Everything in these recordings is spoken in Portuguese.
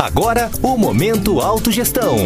Agora, o Momento Autogestão.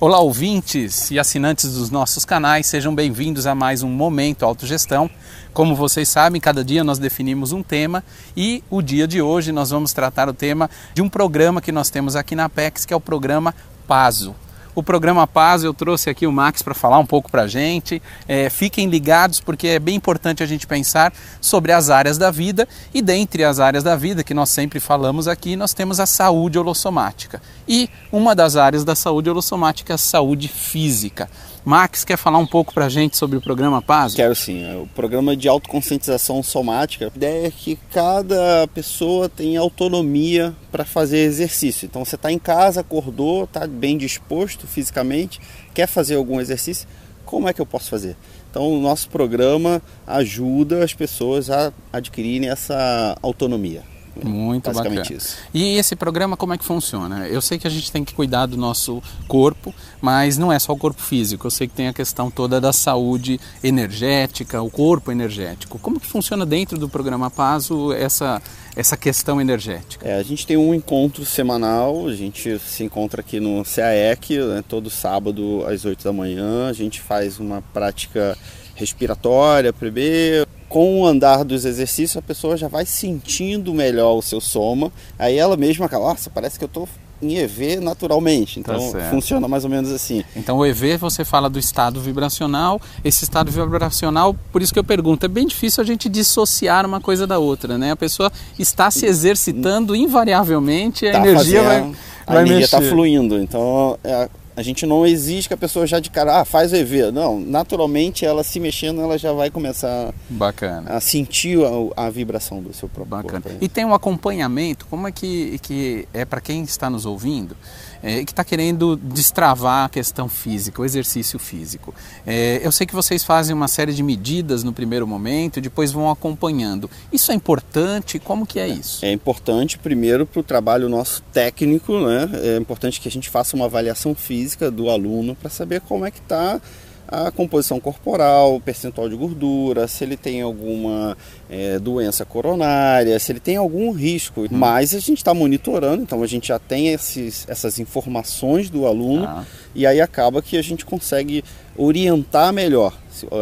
Olá, ouvintes e assinantes dos nossos canais, sejam bem-vindos a mais um Momento Autogestão. Como vocês sabem, cada dia nós definimos um tema e o dia de hoje nós vamos tratar o tema de um programa que nós temos aqui na PEX, que é o programa PASO o programa Paz. Eu trouxe aqui o Max para falar um pouco para a gente. É, fiquem ligados porque é bem importante a gente pensar sobre as áreas da vida e dentre as áreas da vida que nós sempre falamos aqui, nós temos a saúde holossomática. E uma das áreas da saúde holossomática é a saúde física. Max, quer falar um pouco para a gente sobre o programa Paz? Quero sim. É o programa de autoconscientização somática. A ideia é que cada pessoa tem autonomia para fazer exercício. Então você está em casa, acordou, está bem disposto fisicamente, quer fazer algum exercício, como é que eu posso fazer? Então o nosso programa ajuda as pessoas a adquirirem essa autonomia. Muito Basicamente bacana. Isso. E esse programa como é que funciona? Eu sei que a gente tem que cuidar do nosso corpo, mas não é só o corpo físico. Eu sei que tem a questão toda da saúde energética, o corpo energético. Como que funciona dentro do programa Paso essa essa questão energética? É, a gente tem um encontro semanal, a gente se encontra aqui no CAEC, né, todo sábado às 8 da manhã, a gente faz uma prática respiratória, primeiro, com o andar dos exercícios, a pessoa já vai sentindo melhor o seu soma. Aí ela mesma acaba, nossa, parece que eu estou em EV naturalmente. Então tá funciona mais ou menos assim. Então o EV você fala do estado vibracional. Esse estado vibracional, por isso que eu pergunto, é bem difícil a gente dissociar uma coisa da outra, né? A pessoa está se exercitando invariavelmente, a tá energia fazendo, vai, a energia está fluindo. Então é, a gente não exige que a pessoa já de cara, ah, faz o EV. Não, naturalmente ela se mexendo, ela já vai começar Bacana. a sentir a, a vibração do seu próprio Bacana. corpo. E tem um acompanhamento, como é que, que é para quem está nos ouvindo? é, que está querendo destravar a questão física, o exercício físico. É, eu sei que vocês fazem uma série de medidas no primeiro momento, depois vão acompanhando. Isso é importante? Como que é isso? É importante, primeiro, para o trabalho nosso técnico, né? É importante que a gente faça uma avaliação física do aluno para saber como é que está a composição corporal, percentual de gordura, se ele tem alguma é, doença coronária, se ele tem algum risco. Hum. Mas a gente está monitorando, então a gente já tem esses, essas informações do aluno ah. e aí acaba que a gente consegue orientar melhor.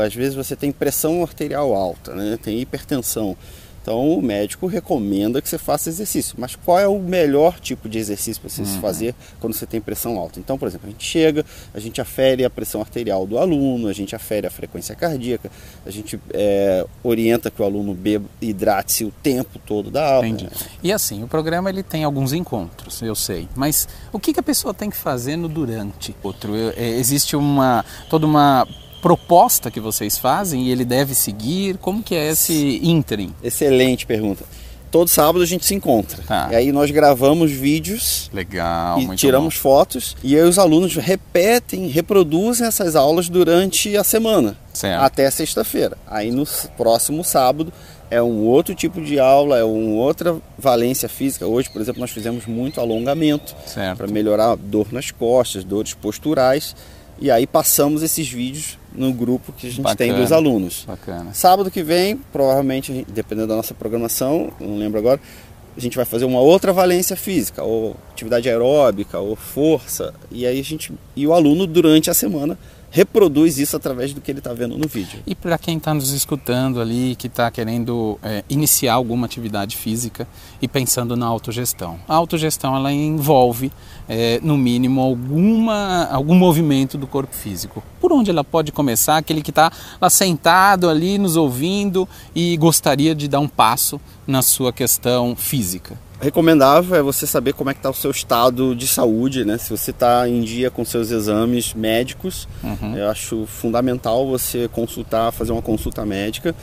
Às vezes você tem pressão arterial alta, né? tem hipertensão. Então o médico recomenda que você faça exercício. Mas qual é o melhor tipo de exercício para você uhum. fazer quando você tem pressão alta? Então, por exemplo, a gente chega, a gente afere a pressão arterial do aluno, a gente afere a frequência cardíaca, a gente é, orienta que o aluno beba, hidrate-se o tempo todo da aula. Entendi. E assim, o programa ele tem alguns encontros, eu sei. Mas o que, que a pessoa tem que fazer no durante? Outro, é, existe uma toda uma proposta que vocês fazem e ele deve seguir? Como que é esse ínterim? Excelente pergunta. Todo sábado a gente se encontra. Tá. E aí nós gravamos vídeos. Legal, e tiramos bom. fotos. E aí os alunos repetem, reproduzem essas aulas durante a semana. Certo. Até sexta-feira. Aí no próximo sábado é um outro tipo de aula, é uma outra valência física. Hoje, por exemplo, nós fizemos muito alongamento para melhorar a dor nas costas, dores posturais. E aí passamos esses vídeos no grupo que a gente Bacana. tem dos alunos. Bacana. Sábado que vem, provavelmente, dependendo da nossa programação, não lembro agora, a gente vai fazer uma outra valência física, ou atividade aeróbica, ou força, e aí a gente e o aluno durante a semana reproduz isso através do que ele está vendo no vídeo. E para quem está nos escutando ali, que está querendo é, iniciar alguma atividade física e pensando na autogestão. A autogestão ela envolve, é, no mínimo, alguma, algum movimento do corpo físico. Por onde ela pode começar? Aquele que está lá sentado ali nos ouvindo e gostaria de dar um passo na sua questão física recomendável é você saber como é que está o seu estado de saúde, né? Se você está em dia com seus exames médicos, uhum. eu acho fundamental você consultar, fazer uma consulta médica.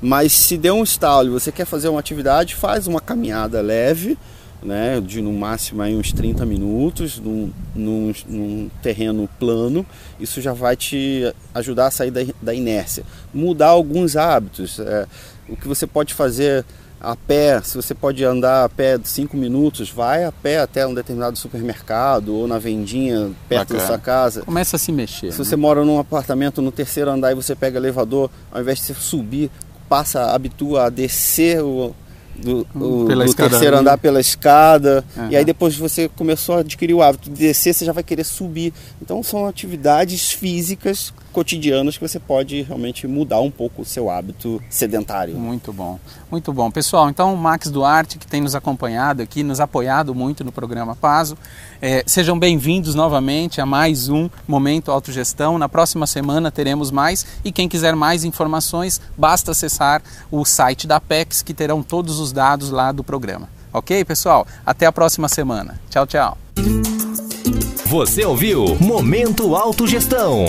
Mas se der um estalo e você quer fazer uma atividade, faz uma caminhada leve, né? De no máximo aí uns 30 minutos, num, num, num terreno plano. Isso já vai te ajudar a sair da, da inércia. Mudar alguns hábitos. É, o que você pode fazer a pé, se você pode andar a pé cinco minutos, vai a pé até um determinado supermercado ou na vendinha perto Bacana. da sua casa. Começa a se mexer. Se né? você mora num apartamento no terceiro andar e você pega elevador, ao invés de você subir, passa, habitua a descer o, do, o, do terceiro andar pela escada. Uhum. E aí depois você começou a adquirir o hábito de descer, você já vai querer subir. Então são atividades físicas cotidianas que você pode realmente mudar um pouco o seu hábito sedentário. Muito bom, muito bom. Pessoal, então o Max Duarte, que tem nos acompanhado aqui, nos apoiado muito no programa Paso, é, sejam bem-vindos novamente a mais um Momento Autogestão. Na próxima semana teremos mais e quem quiser mais informações, basta acessar o site da PEX que terão todos os dados lá do programa. Ok, pessoal? Até a próxima semana. Tchau, tchau. Você ouviu Momento Autogestão.